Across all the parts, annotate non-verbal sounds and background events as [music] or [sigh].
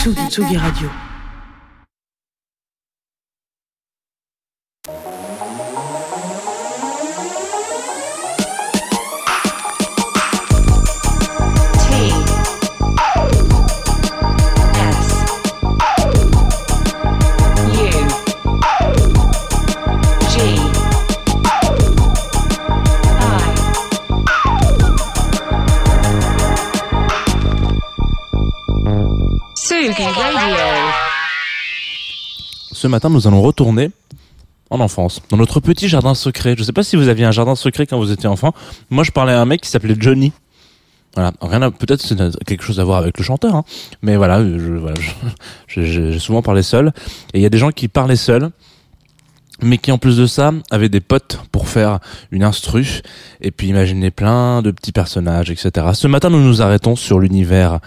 Tsugi, Tsugi Radio. Ce matin, nous allons retourner en enfance, dans notre petit jardin secret. Je sais pas si vous aviez un jardin secret quand vous étiez enfant. Moi, je parlais à un mec qui s'appelait Johnny. Voilà, rien à, peut-être c'est quelque chose à voir avec le chanteur, hein. mais voilà, je, voilà, je- [laughs] je- j'ai souvent parlé seul. Et il y a des gens qui parlaient seuls, mais qui en plus de ça avaient des potes pour faire une instru, et puis imaginer plein de petits personnages, etc. Ce matin, nous nous arrêtons sur l'univers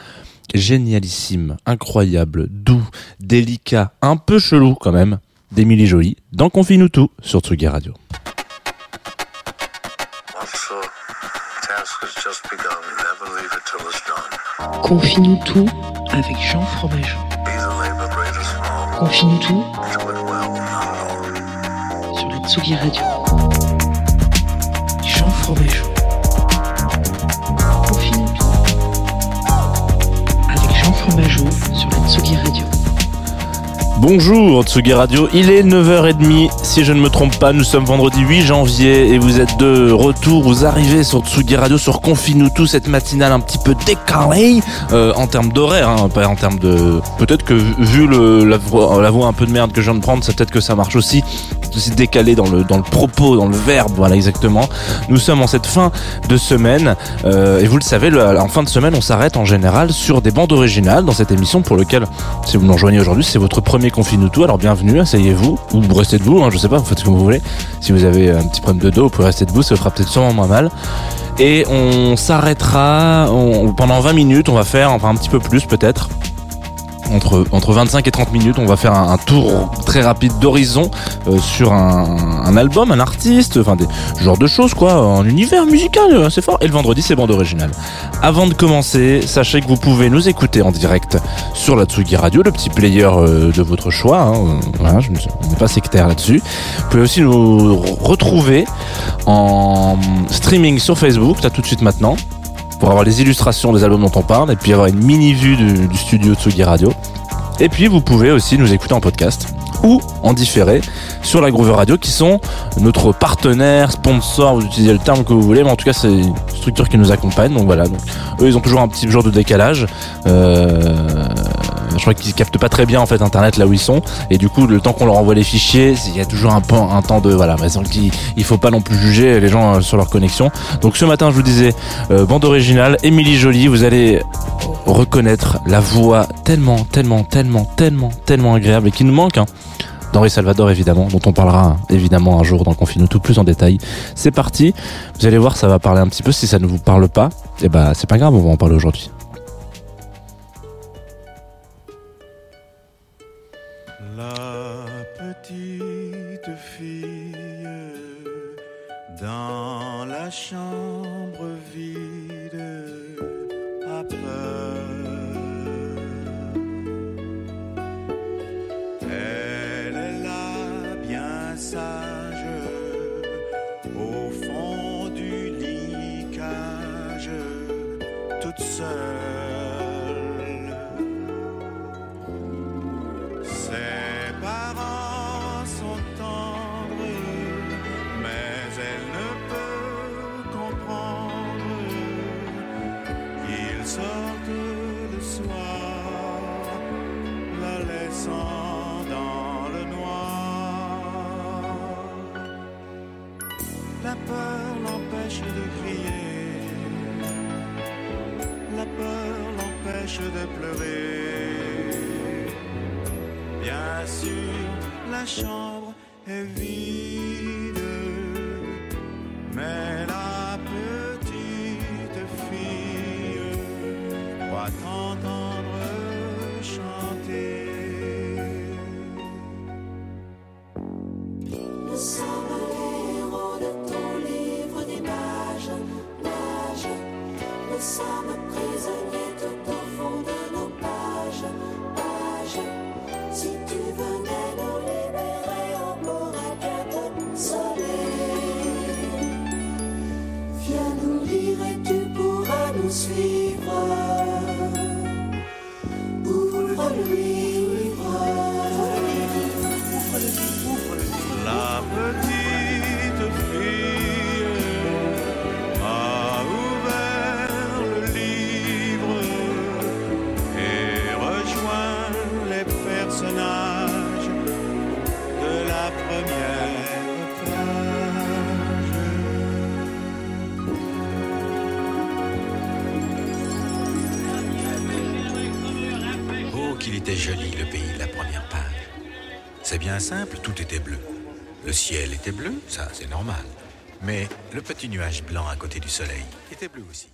génialissime, incroyable, doux, délicat, un peu chelou quand même, d'Émilie Joly, dans Confine-nous tout, sur Tsugi Radio. Confie-nous tout avec Jean Fromageau. Confie-nous tout sur la Tsugi Radio. Jean Fromageau. Fromageau sur la Tsugi Radio. Bonjour Tsugi Radio, il est 9h30, si je ne me trompe pas, nous sommes vendredi 8 janvier et vous êtes de retour, vous arrivez sur Tsugi Radio, sur Confine-nous tout, cette matinale un petit peu décalée euh, en termes d'horaire, hein, pas en termes de... Peut-être que vu la, voix, un peu de merde que je viens de prendre, c'est peut-être que ça marche aussi, c'est aussi décalé dans le, dans le propos, dans le verbe, voilà exactement. Nous sommes en cette fin de semaine euh, et vous le savez, en fin de semaine on s'arrête en général sur des bandes originales dans cette émission pour lequel si vous nous rejoignez aujourd'hui, c'est votre premier Confine-nous tout. Alors bienvenue, asseyez-vous, ou restez debout, hein, je sais pas, vous faites que vous voulez. Si vous avez un petit problème de dos, vous pouvez rester debout, ça vous fera peut-être sûrement moins mal. Et on s'arrêtera pendant 20 minutes, on va faire, enfin un petit peu plus peut-être. Entre, entre 25 et 30 minutes, on va faire un, tour très rapide d'horizon euh, sur un, album, un artiste, enfin des ce genre de choses quoi, un univers musical euh, assez fort. Et le vendredi, c'est bande originale. Avant de commencer, sachez que vous pouvez nous écouter en direct sur la Tsugi Radio, le petit player euh, de votre choix. hein, voilà, je ne suis- on n'est pas sectaire là-dessus. Vous pouvez aussi nous re- retrouver en streaming sur Facebook, là tout de suite maintenant, pour avoir les illustrations des albums dont on parle, et puis avoir une mini vue du, studio Tsugi Radio. Et puis vous pouvez aussi nous écouter en podcast ou en différé sur la Groover Radio qui sont notre partenaire, sponsor, vous utilisez le terme que vous voulez, mais en tout cas c'est une structure qui nous accompagne. Donc voilà, donc, eux ils ont toujours un petit jour de décalage. Euh, je crois qu'ils captent pas très bien en fait internet là où ils sont. Et du coup le temps qu'on leur envoie les fichiers il y a toujours un, temps de voilà mais donc, il, faut pas non plus juger les gens euh, sur leur connexion. Donc ce matin je vous disais euh, bande originale Émilie Jolie vous allez reconnaître la voix tellement tellement tellement tellement tellement agréable et qui nous manque d'Henri Salvador évidemment dont on parlera évidemment un jour dans Confine tout plus en détail. C'est parti. Vous allez voir ça va parler un petit peu. Si ça ne vous parle pas et bah c'est pas grave on va en parler aujourd'hui dans la chambre vide de pleurer. Bien sûr, la chambre est vide, mais la petite fille croit t'entendre La petite fille a ouvert le livre et rejoint les personnages de la première page. Oh, qu'il était joli le pays de la première page. C'est bien simple, tout était bleu. Le ciel était bleu, ça c'est normal. Mais le petit nuage blanc à côté du soleil était bleu aussi.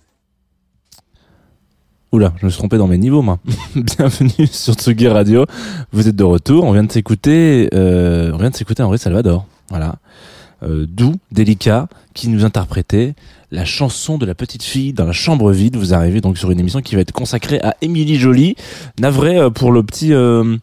Oula, je me suis trompé dans mes niveaux, moi. [laughs] Bienvenue sur Tsugi Radio. Vous êtes de retour. On vient de s'écouter, euh, on vient de s'écouter Henri Salvador. Voilà. Euh, doux, délicat, qui nous interprétait la chanson de la petite fille dans la chambre vide. Vous arrivez donc sur une émission qui va être consacrée à Émilie Jolie. Navré euh, pour le petit, euh,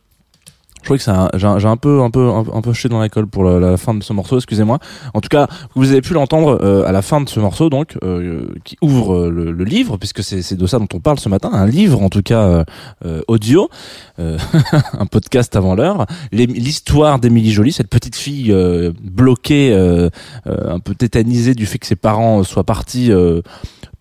je crois que j'ai un, peu un peu un, peu jeté dans la colle pour la, fin de ce morceau, excusez-moi. En tout cas, vous avez pu l'entendre euh, à la fin de ce morceau donc euh, qui ouvre euh, le, le livre puisque c'est de ça dont on parle ce matin, un livre en tout cas euh, euh, audio, euh, [laughs] un podcast avant l'heure, l'histoire d'Émilie Jolie, cette petite fille bloquée un peu tétanisée du fait que ses parents soient partis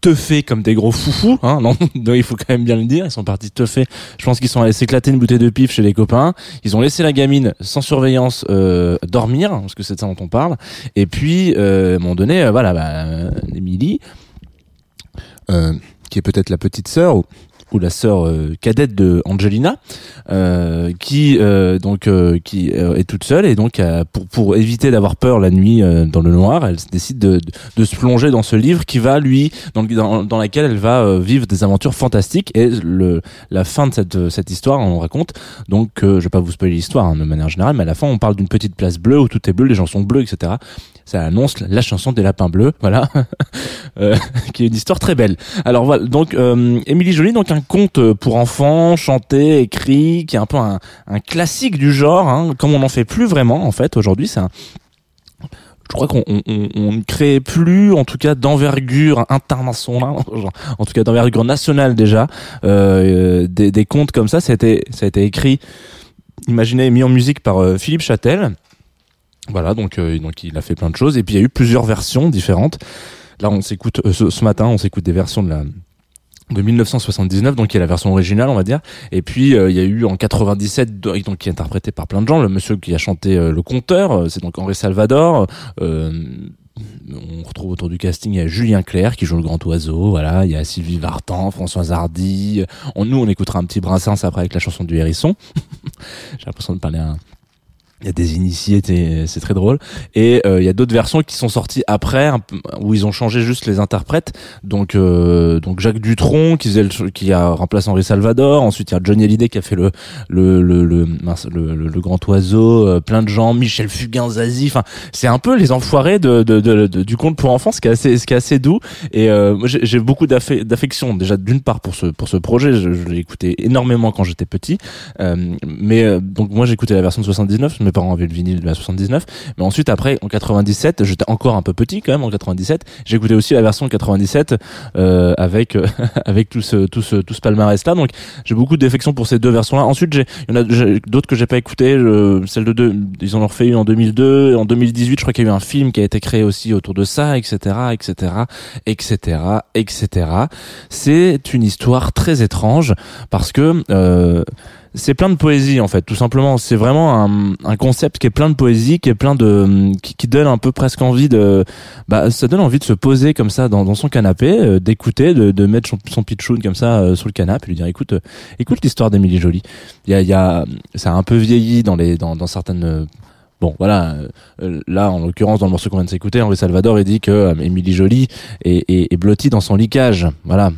teufés comme des gros foufous, hein, [laughs] non, il faut quand même bien le dire, ils sont partis teufés. Je pense qu'ils sont allés s'éclater une bouteille de pif chez les copains. Ils ont laissé la gamine sans surveillance euh, dormir, parce que c'est de ça dont on parle. Et puis, euh, à un moment donné, euh, voilà, bah, Émilie, qui est peut-être la petite sœur ou, ou la sœur euh, cadette de Angelina, euh, qui donc donc euh, qui euh, est toute seule et donc euh, pour pour éviter d'avoir peur la nuit euh, dans le noir, elle décide de, de se plonger dans ce livre qui va lui dans dans, dans laquelle elle va euh, vivre des aventures fantastiques. Et le la fin de cette cette histoire on raconte donc euh, je vais pas vous spoiler l'histoire hein, de manière générale mais à la fin on parle d'une petite place bleue où tout est bleu les gens sont bleus etc ça annonce la chanson des lapins bleus voilà [laughs] Euh, qui est une histoire très belle alors voilà donc euh, Émilie Jolie donc un conte pour enfants chanté écrit qui est un peu un, un classique du genre hein, comme on n'en fait plus vraiment en fait aujourd'hui c'est un je crois qu'on on, on- ne crée plus, en tout cas d'envergure internationale, [laughs] en tout cas d'envergure nationale déjà, euh, des, des contes comme ça. Ça a été, ça a été écrit, imaginé mis en musique par euh, Philippe Châtel. Voilà, donc, euh, donc il a fait plein de choses. Et puis il y a eu plusieurs versions différentes. Là, on s'écoute euh, ce, matin, on s'écoute des versions de la de 1979, donc qui est la version originale, on va dire. Et puis euh, il y a eu en 97, do- donc qui est interprété par plein de gens. Le monsieur qui a chanté euh, le conteur, euh, c'est donc Henri Salvador. Euh, on retrouve autour du casting il y a Julien Clerc qui joue le grand oiseau, voilà. Il y a Sylvie Vartan, Françoise Hardy. On, nous, on écoutera un petit Brassens après avec la chanson du hérisson. [laughs] J'ai l'impression de parler à un il y a des initiés, c'est très drôle. Et euh, il y a d'autres versions qui sont sorties après, où ils ont changé juste les interprètes. Donc, euh, donc Jacques Dutronc qui, faisait le- qui a remplacé Henri Salvador. Ensuite, il y a Johnny Hallyday qui a fait le le le le, le, grand oiseau. euh, plein de gens, Michel Fugain, Zazie. Enfin, c'est un peu les enfoirés de, de, de- du conte pour enfants, ce qui est assez ce qui est assez doux. Et euh, j'ai j'ai beaucoup d'affe- d'affection déjà d'une part pour ce pour ce projet. Je, je l'ai écouté énormément quand j'étais petit. Mais donc moi j'écoutais la version de 79, mes parents avaient le vinyle de la 79. Mais ensuite après en 97, j'étais encore un peu petit quand même en 97. J'écoutais aussi la version de 97 euh, avec [laughs] avec tout ce tout ce tout ce palmarès là. Donc j'ai beaucoup d'affection pour ces deux versions là. Ensuite j'ai il y en a d'autres que j'ai pas écouté. Je- Celle de deux, ils en ont refait une en 2002, en 2018 je crois qu'il y a eu un film qui a été créé aussi autour de ça, etc., etc., etc., etc. C'est une histoire très étrange parce que euh, c'est plein de poésie en fait, tout simplement. C'est vraiment un, un concept qui est plein de poésie, qui est plein de, qui, qui donne un peu presque envie de, bah, ça donne envie de se poser comme ça dans, dans son canapé, euh, d'écouter, de, de mettre son, son pitchoun comme ça euh, sur le canapé, et lui dire écoute, euh, écoute l'histoire d'Émilie Jolie. Il y a, y a, ça a un peu vieilli dans les, dans, dans certaines euh, Bon, voilà. euh, là, en l'occurrence, dans le morceau qu'on vient de s'écouter, Henri Salvador, il dit que euh, Émilie Jolie est, est, est blottie dans son liquage. Voilà.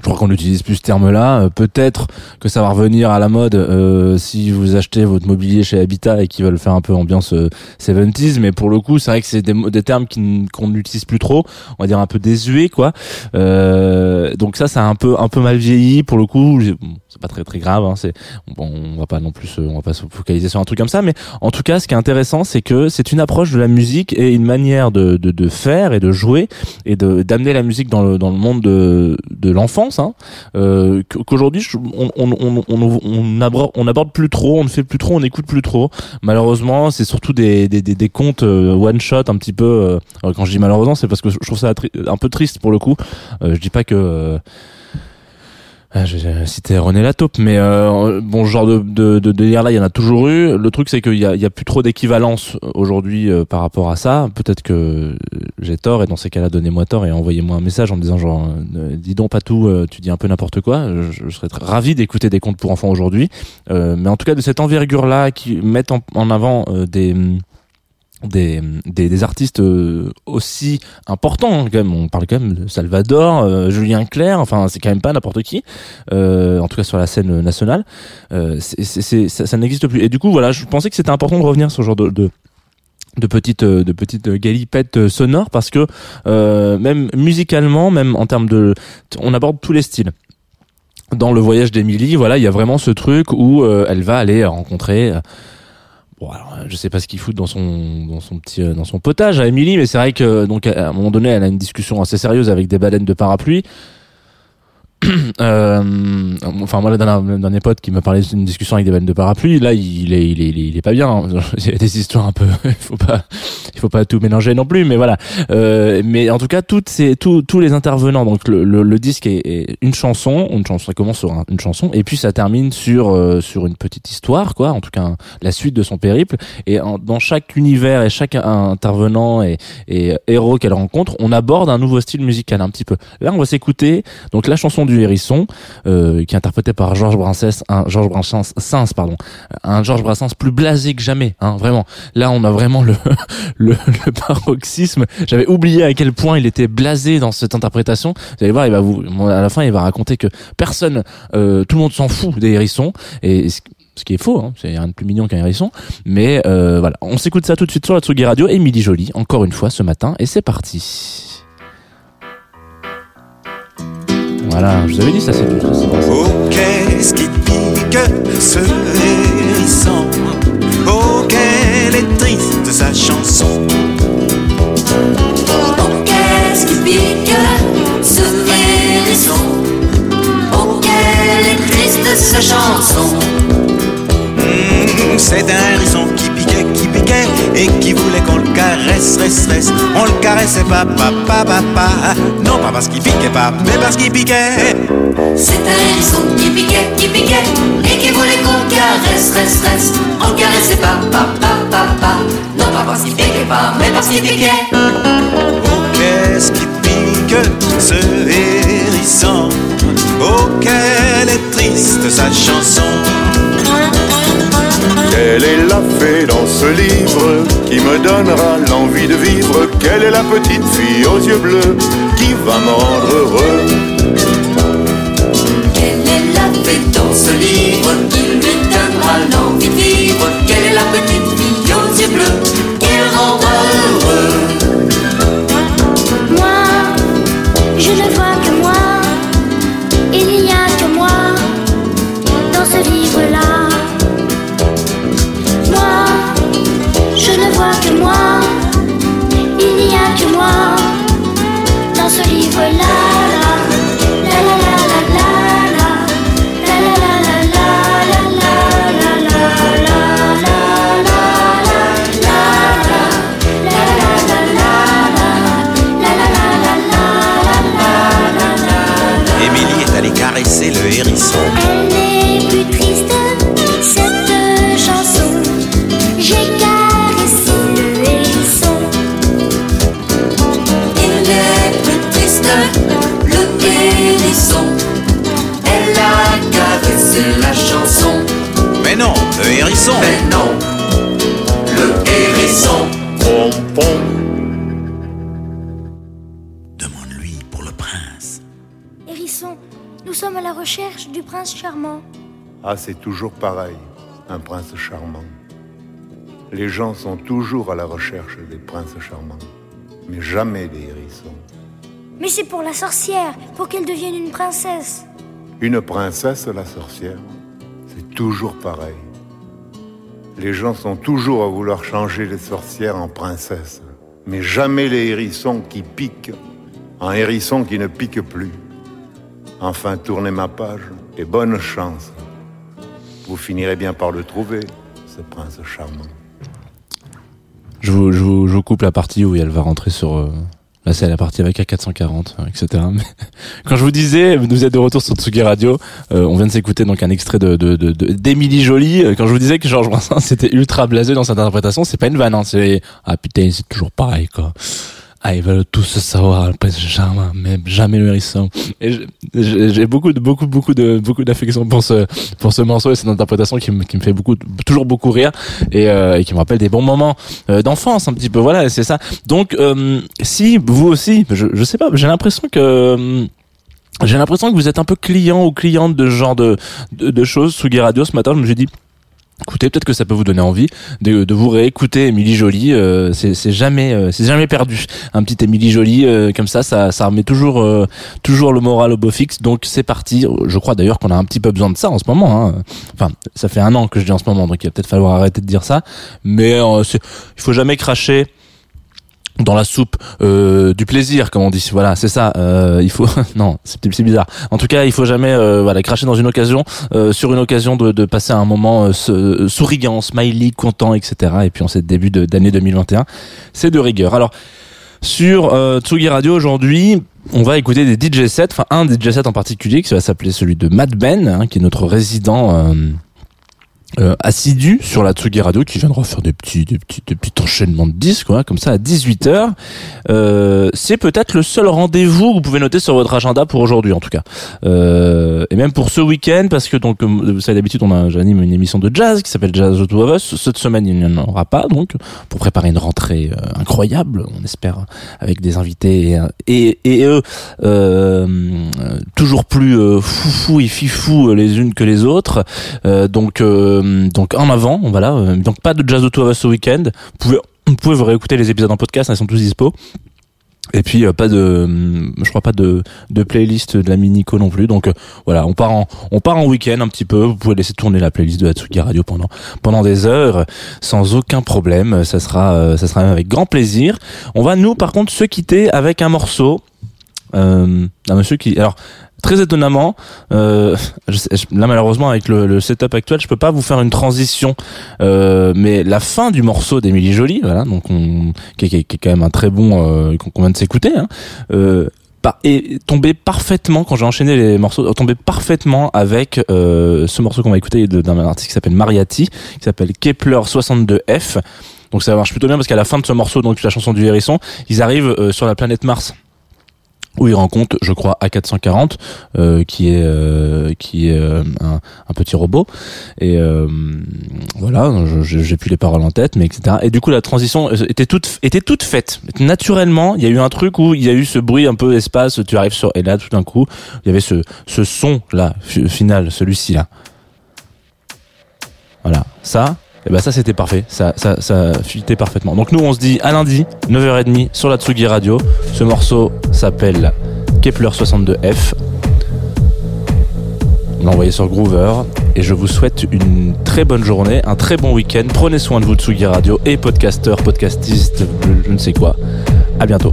Je crois qu'on n'utilise plus ce terme-là. Euh, Peut-être que ça va revenir à la mode euh, si vous achetez votre mobilier chez Habitat et qui veulent faire un peu ambiance euh, 70s. Mais pour le coup, c'est vrai que c'est des, des termes qu'on n'utilise plus trop. On va dire un peu désuet, quoi. Euh, donc ça, ça a un peu un peu mal vieilli. Pour le coup, c'est pas très très grave. Hein, c'est bon, on va pas non plus, on va pas se focaliser sur un truc comme ça. Mais en tout cas, ce qui est intéressant, c'est que c'est une approche de la musique et une manière de, de, de faire et de jouer et d'amener la musique dans le dans le monde de de hein, euh, qu- qu'aujourd'hui on on, on, on, aborde on aborde plus trop on ne fait plus trop on n'écoute plus trop. Malheureusement c'est surtout des des, des, des contes one shot un petit peu euh, quand je dis malheureusement c'est parce que je trouve ça un peu triste pour le coup. Euh, je dis pas que euh, ah, J'ai j'ai cité René Lataupe, mais euh, bon, ce genre de, de, de délire là, il y en a toujours eu. Le truc, c'est qu'il y a, y a plus trop d'équivalence aujourd'hui euh, par rapport à ça. Peut-être que euh, j'ai tort, et dans ces cas-là, donnez-moi tort et envoyez-moi un message en me disant genre, euh, dis donc pas tout, euh, tu dis un peu n'importe quoi. Je, je serais très ravi d'écouter des contes pour enfants aujourd'hui, Euh, mais en tout cas de cette envergure là qui mettent en, en avant euh, des des, des, des artistes euh, aussi importants hein, quand même. On parle quand même de Salvador euh, Julien Clerc enfin c'est quand même pas n'importe qui euh, en tout cas sur la scène nationale. Euh, ça, ça n'existe plus. Et du coup voilà je pensais que c'était important de revenir sur ce genre de, de de petites euh, de petites galipettes euh, sonores parce que même musicalement même en termes de on aborde tous les styles. Dans le voyage d'Émilie voilà il y a vraiment ce truc où elle va aller rencontrer Bon, alors, euh, je sais pas ce qu'il fout dans son dans son petit euh, dans son potage à Émilie, mais c'est vrai que donc à un moment donné, elle a une discussion assez sérieuse avec des baleines de parapluie. Euh, enfin moi le dernier, pote qui me parlait d'une discussion avec des baleines de parapluie là il est il est il est, il est pas bien hein. [laughs] il y a des histoires un peu [laughs] il faut pas il faut pas tout mélanger non plus mais voilà. Euh, mais en tout cas toutes ces tous tous les intervenants donc le, le, le disque est, est une chanson une chanson ça commence sur un- une chanson et puis ça termine sur euh, sur une petite histoire quoi en tout cas la suite de son périple. Et en- dans chaque univers et chaque intervenant et, et héros qu'elle rencontre on aborde un nouveau style musical un petit peu. Là on va s'écouter donc la chanson du hérisson euh, qui est interprétée par Georges Brassens un Georges Brassens Sens, pardon. Un Georges Brassens plus blasé que jamais hein, vraiment. Là on a vraiment le [laughs] le, le paroxysme. J'avais oublié à quel point il était blasé dans cette interprétation. Vous allez voir il va vous à la fin il va raconter que personne euh, tout le monde s'en fout des hérissons. Et ce qui est faux, hein, c'est rien de plus mignon qu'un hérisson. Mais euh, voilà, on s'écoute ça tout de suite sur la Tsugi Radio. Émilie Jolie, encore une fois ce matin, et c'est parti. Voilà, je vous avais dit ça, c'est tout. Oh, qu'est-ce qui pique ce hérisson? Oh, quelle est triste sa chanson? Oh, qu'est-ce qui pique ce hérisson? Oh, quelle est triste sa chanson? Hmm, C'est un hérisson qui piquait, qui piquait Et qui voulait qu'on le caresse, reste, reste. On le caressait pas, pas, pas, pas, pas. Non, pas parce qu'il piquait pas, mais parce qu'il piquait. C'est un hérisson qui piquait, qui piquait Et qui voulait qu'on caresse, reste, reste. On le caressait pas, pas, pas, pas, pas. Non, pas parce qu'il piquait pas, mais parce qu'il piquait. Oh, qu'est-ce qui pique ce hérisson? Oh, quelle est triste sa chanson? Quelle est la fée dans ce livre qui me donnera l'envie de vivre. Quelle est la petite fille aux yeux bleus qui va me rendre heureux? Quelle est la fée dans ce livre qui lui donnera l'envie de vivre? Quelle est la petite fille aux yeux bleus recherche du prince charmant. Ah, c'est toujours pareil, un prince charmant. Les gens sont toujours à la recherche des princes charmants, mais jamais des hérissons. Mais c'est pour la sorcière, pour qu'elle devienne une princesse. Une princesse, la sorcière, c'est toujours pareil. Les gens sont toujours à vouloir changer les sorcières en princesses, mais jamais les hérissons qui piquent en hérissons qui ne piquent plus. Enfin, tournez ma page et bonne chance. Vous finirez bien par le trouver, ce prince charmant. Je vous, je, vous, je coupe la partie où elle va rentrer sur. euh, Là, c'est la partie avec A440, euh, etc. Quand je vous disais, vous êtes de retour sur Tsugi Radio, euh, on vient de s'écouter donc un extrait de de- de- d'Émilie Jolie. Euh, Quand je vous disais que Georges Brassens c'était ultra blasé dans cette interprétation, c'est pas une vanne, hein, c'est ah putain, c'est toujours pareil quoi. Ah, ils veulent tous savoir, le prince charmant, mais jamais le hérisson. Et j'ai beaucoup de beaucoup beaucoup de beaucoup d'affection pour ce pour ce morceau et cette interprétation qui me qui me fait beaucoup toujours beaucoup rire et, euh, et qui me rappelle des bons moments euh, d'enfance un petit peu. Voilà, c'est ça. Donc euh, si vous aussi, je je sais pas, j'ai l'impression que euh, j'ai l'impression que vous êtes un peu client ou cliente de ce genre de, de, de choses. Sous Radio, ce matin, je me suis dit, Écoutez, peut-être que ça peut vous donner envie de, de vous réécouter Émilie Jolie. euh, c'est jamais, euh, c'est jamais perdu. Un petit Émilie Jolie euh, comme ça, ça, ça remet toujours, euh, toujours le moral au beau fixe. Donc c'est parti. Je crois d'ailleurs qu'on a un petit peu besoin de ça en ce moment. Hein. Enfin, ça fait un an que je dis en ce moment, donc il va peut-être falloir arrêter de dire ça. Mais euh, il faut jamais cracher dans la soupe euh, du plaisir comme on dit. Voilà c'est ça euh, il faut [laughs] non c'est bizarre. En tout cas il faut jamais euh, voilà cracher dans une occasion euh, sur une occasion de, de passer un moment euh, souriant smiley content etc et puis en cette début d'année 2021 c'est de rigueur. Alors sur euh, Tsugi Radio aujourd'hui, on va écouter des DJ sets, enfin un DJ set en particulier qui va s'appeler celui de Matt Ben, hein, qui est notre résident euh, assidu sur la Tsugi Radio, qui viendra faire des petits, des petits, des petits enchaînements de disques, quoi, comme ça à 18h. Euh, c'est peut-être le seul rendez-vous que vous pouvez noter sur votre agenda pour aujourd'hui, en tout cas. Euh, et même pour ce week-end, parce que donc, vous savez d'habitude, on a, j'anime une émission de jazz qui s'appelle Jazz Two of Us. Cette semaine, il n'y en aura pas, donc, pour préparer une rentrée euh, incroyable, on espère, avec des invités et, et, et eux, euh, toujours plus euh, foufou et fifou les unes que les autres. Donc, euh, donc en avant, voilà. Euh, Donc pas de Jazz of Us ce week-end. Vous pouvez, vous pouvez réécouter les épisodes en podcast, hein, ils sont tous dispo. Et puis euh, pas de, je crois pas de, playlist de la Minico non plus. Donc euh, voilà, on part en, on part en week-end un petit peu. Vous pouvez laisser tourner la playlist de Hatsuki Radio pendant, pendant des heures sans aucun problème. Ça sera, euh, ça sera avec grand plaisir. On va nous par contre se quitter avec un morceau. Euh, un monsieur qui, alors très étonnamment, euh, je là malheureusement avec le, le setup actuel, je peux pas vous faire une transition, euh, mais la fin du morceau d'Émilie Jolie, voilà, donc on, qui, qui qui est quand même un très bon euh, qu'on vient de s'écouter, hein, euh, par- est tombé parfaitement quand j'ai enchaîné les morceaux, tombé parfaitement avec euh, ce morceau qu'on va écouter d'un artiste qui s'appelle Mariati, qui s'appelle Kepler 62F. Donc ça marche plutôt bien parce qu'à la fin de ce morceau, donc la chanson du hérisson, ils arrivent euh, sur la planète Mars où il rencontre, je crois, A440, euh, qui est euh, qui est euh, un, un petit robot. Et voilà, j'ai plus les paroles en tête, mais etc. Et du coup, la transition était toute était toute faite. Naturellement, il y a eu un truc où il y a eu ce bruit un peu espace. Tu arrives sur et là, tout d'un coup, il y avait ce ce son là fi- final, celui-ci là. Voilà, ça. Et ben ça c'était parfait, ça ça ça fitait parfaitement. Donc nous on se dit à lundi 9h30 sur la Tsugi Radio. Ce morceau s'appelle Kepler 62F. On l'a envoyé sur Groover et je vous souhaite une très bonne journée, un très bon week-end. Prenez soin de vous Tsugi Radio et podcasteur, podcastiste, je- je ne sais quoi. À bientôt.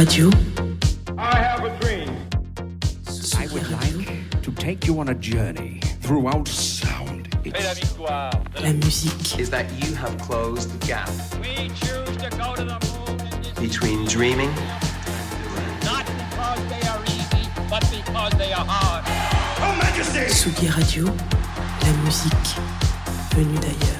Radio. I have a dream. I would like to take you on a journey throughout sound. La musique. is that you have closed the gap We choose to go to the moon. between dreaming Not because they are easy, but because they are hard. Oh, Majesty! Tsugi Radio. La musique venue d'ailleurs.